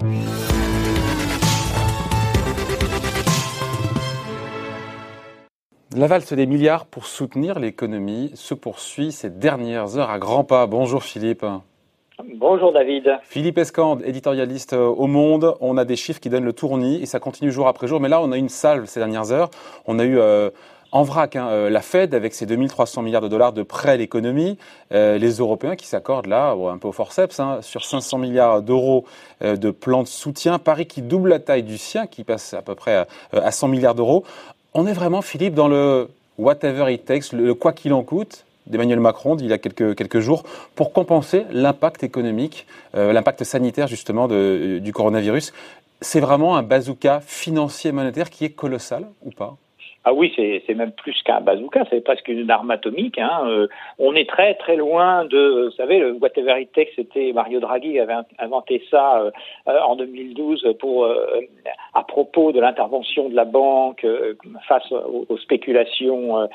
La valse des milliards pour soutenir l'économie se poursuit ces dernières heures à grands pas. Bonjour Philippe. Bonjour David. Philippe Escande, éditorialiste au Monde. On a des chiffres qui donnent le tournis et ça continue jour après jour. Mais là, on a une salve ces dernières heures. On a eu euh, en vrac hein, euh, la Fed avec ses 2300 milliards de dollars de prêts à l'économie. les Européens qui s'accordent là, un peu au forceps, hein, sur 500 milliards d'euros de plans de soutien. Paris qui double la taille du sien, qui passe à peu près à 100 milliards d'euros. On est vraiment, Philippe, dans le whatever it takes, le quoi qu'il en coûte d'Emmanuel Macron il y a quelques, jours pour compenser l'impact économique, euh, l'impact sanitaire justement du coronavirus. C'est vraiment un bazooka financier monétaire qui est colossal ou pas? Ah oui, c'est même plus qu'un bazooka, c'est presque une arme atomique. Hein. Euh, on est très très loin de, vous savez, le whatever it takes, c'était Mario Draghi qui avait inventé ça euh, euh, en 2012 pour à propos de l'intervention de la banque face aux, spéculations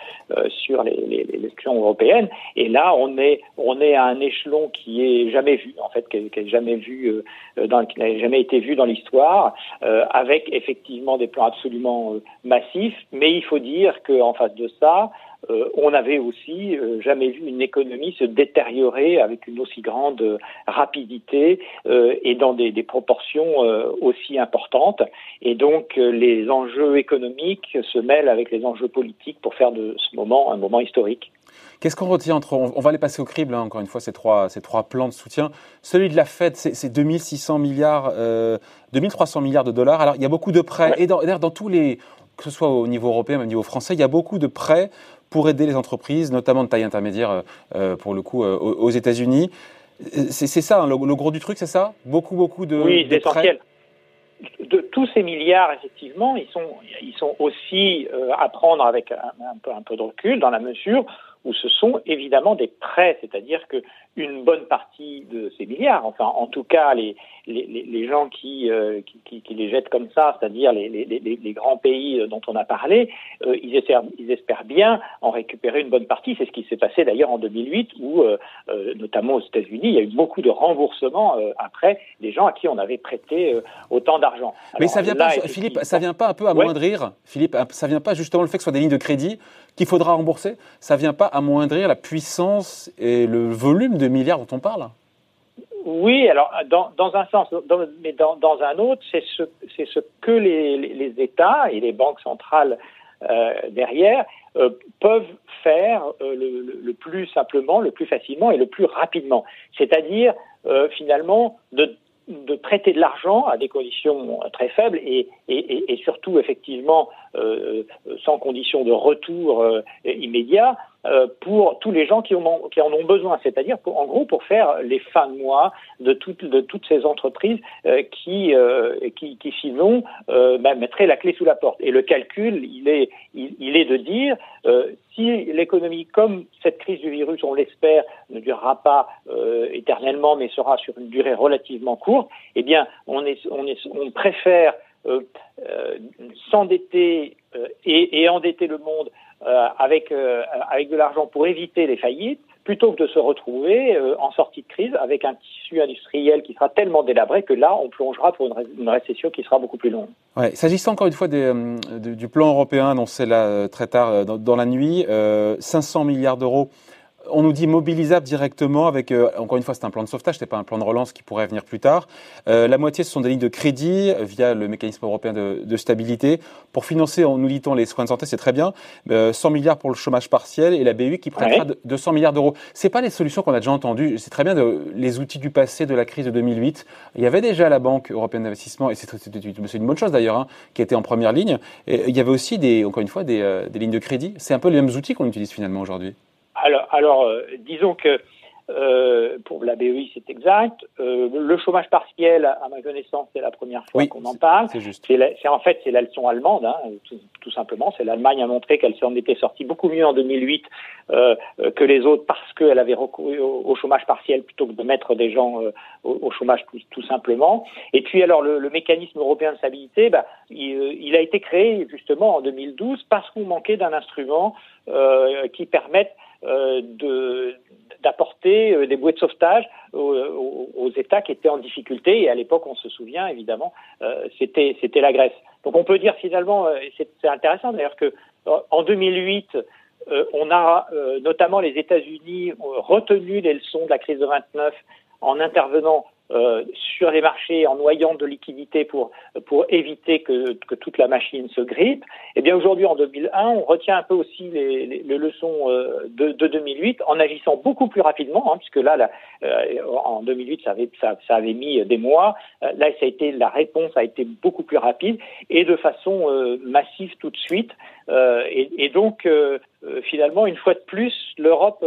sur les, les, les européennes. Et là, on est on est à un échelon qui est jamais vu, en fait, qui, n'est jamais vu, dans, qui n'a jamais été vu dans l'histoire, avec effectivement des plans absolument massifs, mais il faut dire qu'en face de ça, euh, on n'avait aussi euh, jamais vu une économie se détériorer avec une aussi grande euh, rapidité et dans des, proportions aussi importantes. Et donc les enjeux économiques se mêlent avec les enjeux politiques pour faire de ce moment un moment historique. Qu'est-ce qu'on retient entre on va les passer au crible hein, encore une fois ces trois ces trois plans de soutien. Celui de la Fed, c'est 2600 milliards, 2300 milliards de dollars. Alors il y a beaucoup de prêts et dans, dans tous les que ce soit au niveau européen, même au niveau français, il y a beaucoup de prêts pour aider les entreprises, notamment de taille intermédiaire, euh, euh, pour le coup, euh, aux États-Unis. C'est ça, hein, le, gros du truc, c'est ça? Beaucoup, beaucoup de, oui, de prêts de tous ces milliards, effectivement, ils sont, ils sont aussi à prendre avec un, peu, un peu de recul, dans la mesure où ce sont évidemment des prêts, c'est-à-dire que une bonne partie de ces milliards, enfin en tout cas les, les, les gens qui, euh, qui, qui, les jettent comme ça, c'est-à-dire les, les, grands pays dont on a parlé, euh, ils, espèrent, ils espèrent bien en récupérer une bonne partie. C'est ce qui s'est passé d'ailleurs en 2008 où, euh, notamment aux États-Unis, il y a eu beaucoup de remboursements après des gens à qui on avait prêté autant d'argent. Mais ça vient pas, Philippe, ça vient pas un peu amoindrir, Philippe, ça vient pas justement le fait que ce soit des lignes de crédit qu'il faudra rembourser, ça vient pas amoindrir la puissance et le volume de milliards dont on parle oui, alors dans, un sens, mais dans, un autre, c'est ce, que les, États et les banques centrales euh, derrière euh, peuvent faire euh, le, plus simplement, le plus facilement et le plus rapidement. C'est-à-dire finalement de de prêter de l'argent à des conditions très faibles et, et, surtout effectivement sans condition de retour immédiat pour tous les gens qui, ont, qui en ont besoin, c'est-à-dire en gros pour faire les fins de mois de, toutes de toutes ces entreprises qui, qui, qui, sinon bah, mettraient la clé sous la porte. Et le calcul, il est, il, est de dire si l'économie, comme cette crise du virus, on l'espère, ne durera pas éternellement, mais sera sur une durée relativement courte, eh bien, on, est, on, est, on préfère euh, euh, s'endetter euh, et, et, endetter le monde avec, avec de l'argent pour éviter les faillites, plutôt que de se retrouver en sortie de crise avec un tissu industriel qui sera tellement délabré que là, on plongera pour une, récession qui sera beaucoup plus longue. S'agissant encore une fois du plan européen annoncé là très tard dans, dans la nuit, 500 milliards d'euros on nous dit mobilisable directement avec, euh, encore une fois, c'est un plan de sauvetage, c'est pas un plan de relance qui pourrait venir plus tard. Euh, la moitié, ce sont des lignes de crédit euh, via le mécanisme européen de, stabilité pour financer, nous dit-on, les soins de santé, c'est très bien. 100 milliards pour le chômage partiel et la BU qui prêtera 200 milliards d'euros. C'est pas les solutions qu'on a déjà entendues. C'est très bien de, les outils du passé de la crise de 2008. Il y avait déjà la Banque européenne d'investissement et c'est une bonne chose d'ailleurs, hein, qui était en première ligne. Et il y avait aussi des, encore une fois, des, des lignes de crédit. C'est un peu les mêmes outils qu'on utilise finalement aujourd'hui. Alors, alors euh, disons que euh, pour la BEI, c'est exact. Euh, le chômage partiel, à ma connaissance, c'est la première fois qu'on en parle. C'est juste. C'est en fait, c'est la leçon allemande, hein, tout, simplement. C'est l'Allemagne a montré qu'elle s'en était sortie beaucoup mieux en 2008 euh, que les autres parce qu'elle avait recouru au, chômage partiel plutôt que de mettre des gens euh, au, chômage tout, simplement. Et puis alors, le, le mécanisme européen de stabilité, bah, il, il, a été créé justement en 2012 parce qu'on manquait d'un instrument qui permette d'apporter des bouées de sauvetage aux, États qui étaient en difficulté. Et à l'époque, on se souvient évidemment, c'était c'était la Grèce. Donc on peut dire finalement, c'est intéressant d'ailleurs que en 2008, on a notamment les États-Unis retenu les leçons de la crise de 29 en intervenant euh, sur les marchés en noyant de liquidités pour, pour éviter que, que toute la machine se grippe. Eh bien aujourd'hui, en 2001, on retient un peu aussi les, les, leçons euh, de, de, 2008 en agissant beaucoup plus rapidement, hein, puisque là, là euh, en 2008, ça avait, ça, ça, avait mis des mois. là, ça a été, la réponse a été beaucoup plus rapide et de façon massive tout de suite. Et, et, donc, finalement, une fois de plus, l'Europe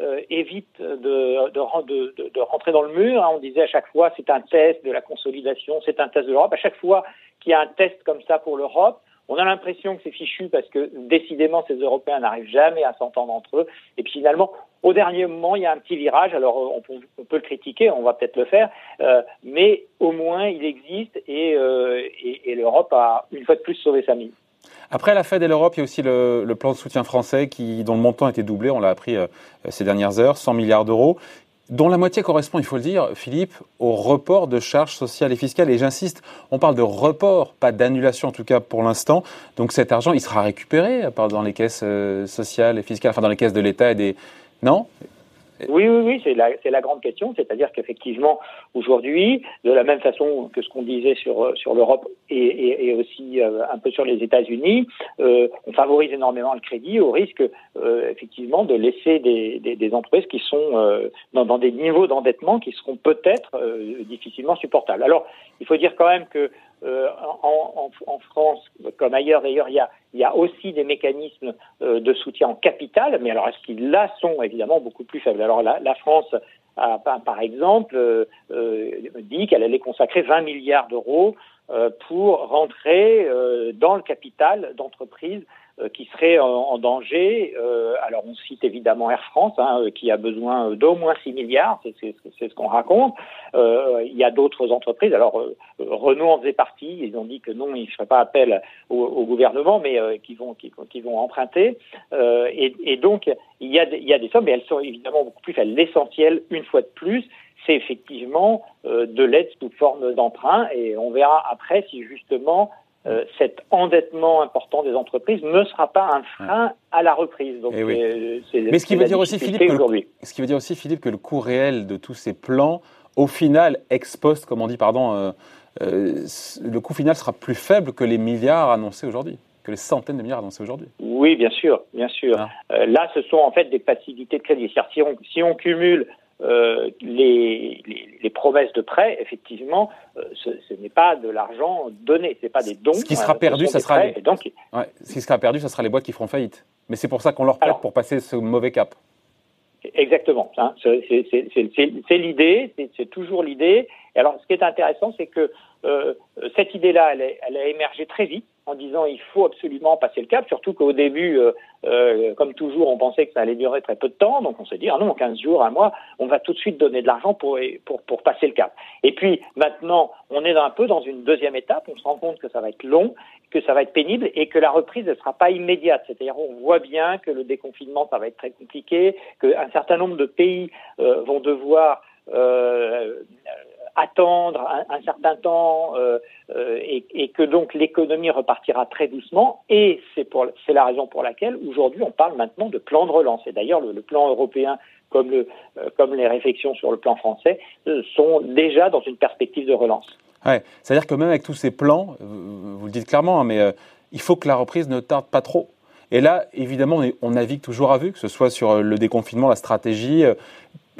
euh, évite de, de, de, de, rentrer dans le mur. Hein. On disait à chaque fois c'est un test de la consolidation, c'est un test de l'Europe. À chaque fois qu'il y a un test comme ça pour l'Europe, on a l'impression que c'est fichu parce que décidément ces Européens n'arrivent jamais à s'entendre entre eux. Et puis finalement, au dernier moment, il y a un petit virage. Alors on peut, on peut le critiquer, on va peut-être le faire, euh, mais au moins il existe et, euh, et, et l'Europe a une fois de plus sauvé sa mise. Après la Fed et l'Europe, il y a aussi le, plan de soutien français qui, dont le montant a été doublé, on l'a appris euh, ces dernières heures, 100 milliards d'euros, dont la moitié correspond, il faut le dire, Philippe, au report de charges sociales et fiscales. Et j'insiste, on parle de report, pas d'annulation en tout cas pour l'instant. Donc cet argent, il sera récupéré dans les caisses euh, sociales et fiscales, enfin dans les caisses de l'État et des... Non? Oui, oui, oui, c'est la, grande question. C'est-à-dire qu'effectivement, aujourd'hui, de la même façon que ce qu'on disait sur, sur l'Europe et, aussi euh, un peu sur les États-Unis, euh, on favorise énormément le crédit au risque, euh, effectivement, de laisser des, entreprises qui sont euh, dans, des niveaux d'endettement qui seront peut-être euh, difficilement supportables. Alors, il faut dire quand même que euh, en, en, France, comme ailleurs. D'ailleurs, il y a, y a aussi des mécanismes euh, de soutien en capital, mais alors est-ce qu'ils là sont? Évidemment beaucoup plus faibles. Alors la, la France a, par exemple, euh, dit qu'elle allait consacrer 20 milliards d'euros pour rentrer dans le capital d'entreprises euh, qui serait en, danger. Euh, alors on cite évidemment Air France, hein, euh, qui a besoin d'au moins 6 milliards, c'est ce qu'on raconte. il y a d'autres entreprises. Alors Renault en faisait partie. Ils ont dit que non, ils ne feraient pas appel au, gouvernement, mais vont qui, vont emprunter. Et, donc il y a il y a des sommes, mais elles sont évidemment beaucoup plus. L'essentiel, une fois de plus, c'est effectivement de l'aide sous forme d'emprunt et on verra après si justement euh, cet endettement important des entreprises ne sera pas un frein à la reprise. Donc, eh euh, Mais ce qui veut dire aussi, Philippe, que le, ce qui veut dire aussi, Philippe, que le coût réel de tous ces plans, au final, ex post, comme on dit, pardon, euh, le coût final sera plus faible que les milliards annoncés aujourd'hui que les centaines de milliards annoncés aujourd'hui. Oui, bien sûr, bien sûr. Ah. là, ce sont en fait des facilités de crédit. Si on, si on cumule euh, les, les, les, promesses de prêt, effectivement, euh, ce, ce n'est pas de l'argent donné, ce n'est pas des dons. Ce qui sera euh, perdu, ça sera les... donc... ouais, ce qui sera perdu, ça sera les boîtes qui feront faillite. Mais c'est pour ça qu'on leur prête pour passer ce mauvais cap. Exactement. Hein, c'est l'idée, c'est toujours l'idée. Alors, ce qui est intéressant, c'est que euh, cette idée-là, elle, elle, a émergé très vite en disant il faut absolument passer le cap, surtout qu'au début, euh, euh, comme toujours, on pensait que ça allait durer très peu de temps, donc on s'est dit ah non, 15 jours, un mois, on va tout de suite donner de l'argent pour, pour, pour passer le cap. Et puis maintenant, on est un peu dans une deuxième étape, on se rend compte que ça va être long, que ça va être pénible et que la reprise ne sera pas immédiate. C'est-à-dire on voit bien que le déconfinement, ça va être très compliqué, qu'un certain nombre de pays euh, vont devoir attendre un, certain temps euh, euh, et, que donc l'économie repartira très doucement. Et c'est la raison pour laquelle aujourd'hui on parle maintenant de plan de relance. Et d'ailleurs le, plan européen euh, comme les réflexions sur le plan français sont déjà dans une perspective de relance. Ouais, c'est-à-dire que même avec tous ces plans, vous, le dites clairement, hein, mais il faut que la reprise ne tarde pas trop. Et là, évidemment, on, navigue toujours à vue, que ce soit sur le déconfinement, la stratégie,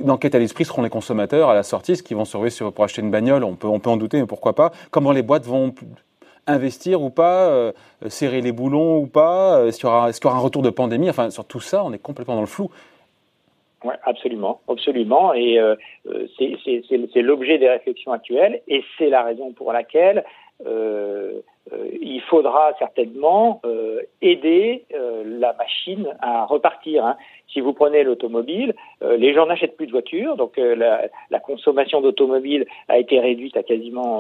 d'enquête à l'esprit seront les consommateurs à la sortie, ce qui vont surveiller sur, pour acheter une bagnole. On peut, on peut en douter, mais pourquoi pas Comment les boîtes vont investir ou pas, euh, serrer les boulons ou pas Est-ce qu'il y, aura, est y aura un retour de pandémie? Enfin, sur tout ça, on est complètement dans le flou. Oui, absolument, absolument. Et euh, euh c'est l'objet des réflexions actuelles, et c'est la raison pour laquelle euh, euh, il faudra certainement euh, aider la machine à repartir. Hein. Si vous prenez l'automobile, les gens n'achètent plus de voitures, donc la, la, consommation d'automobile a été réduite à quasiment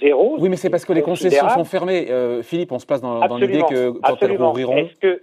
zéro. Oui, mais c'est parce que les concessions sont fermées. Philippe, on se place dans, dans l'idée que quand elles rouvriront... Est-ce que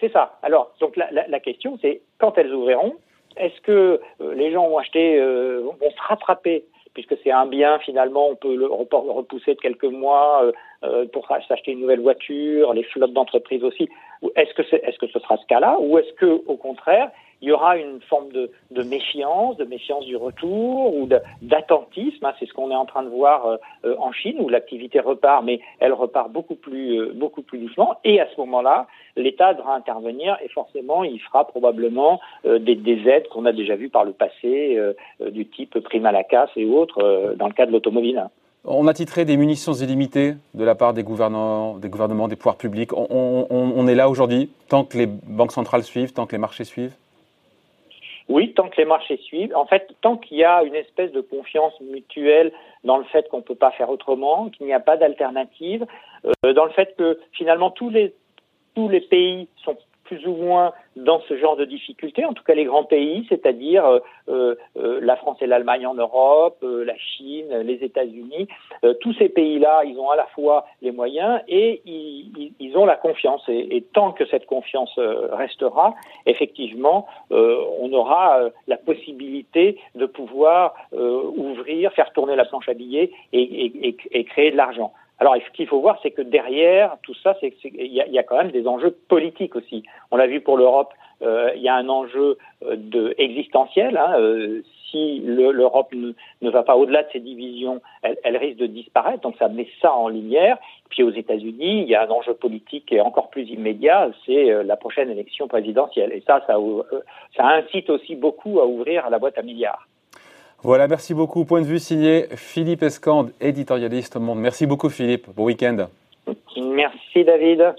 c'est ça. Alors, donc la, question, c'est quand elles ouvriront, est-ce que euh, les gens vont acheter, euh, vont se rattraper puisque c'est un bien finalement, on peut le repousser de quelques mois euh, pour s'acheter une nouvelle voiture, les flottes d'entreprise aussi. Est-ce que, est, est-ce que ce sera ce cas-là, ou est-ce que au contraire, il y aura une forme de, de méfiance, de méfiance du retour ou d'attentisme. Hein, c'est ce qu'on est en train de voir euh, euh, en Chine où l'activité repart, mais elle repart beaucoup plus, euh, beaucoup plus doucement. Et à ce moment-là, l'État devra intervenir et forcément, il fera probablement des, des, aides qu'on a déjà vues par le passé, du type prime à la casse et autres, dans le cas de l'automobile. On a titré des munitions illimitées de la part des gouvernements, des, gouvernements, des pouvoirs publics. On, est là aujourd'hui, tant que les banques centrales suivent, tant que les marchés suivent? Oui, tant que les marchés suivent. En fait, tant qu'il y a une espèce de confiance mutuelle dans le fait qu'on ne peut pas faire autrement, qu'il n'y a pas d'alternative, euh, dans le fait que finalement tous les tous les pays sont plus ou moins dans ce genre de difficultés, en tout cas les grands pays, c'est-à-dire euh, euh, euh la France et l'Allemagne en Europe, la Chine, les États-Unis, tous ces pays-là, ils ont à la fois les moyens et ils, ont la confiance. Et, tant que cette confiance restera, effectivement, on aura la possibilité de pouvoir ouvrir, faire tourner la planche à billets et, et, et créer de l'argent. Alors, ce qu'il faut voir, c'est que derrière tout ça, c'est il y, y, a quand même des enjeux politiques aussi. On l'a vu pour l'Europe, euh, il y a un enjeu euh, de existentiel. Hein, euh, si l'Europe ne, ne, va pas au-delà de ses divisions, elle, elle, risque de disparaître. Donc, ça met ça en lumière. Puis aux États-Unis, il y a un enjeu politique est encore plus immédiat, c'est euh, la prochaine élection présidentielle. Et ça, ça, ça incite aussi beaucoup à ouvrir la boîte à milliards. Voilà, merci beaucoup. Point de vue signé Philippe Escande, éditorialiste au Monde. Merci beaucoup Philippe. Bon week-end. Merci David.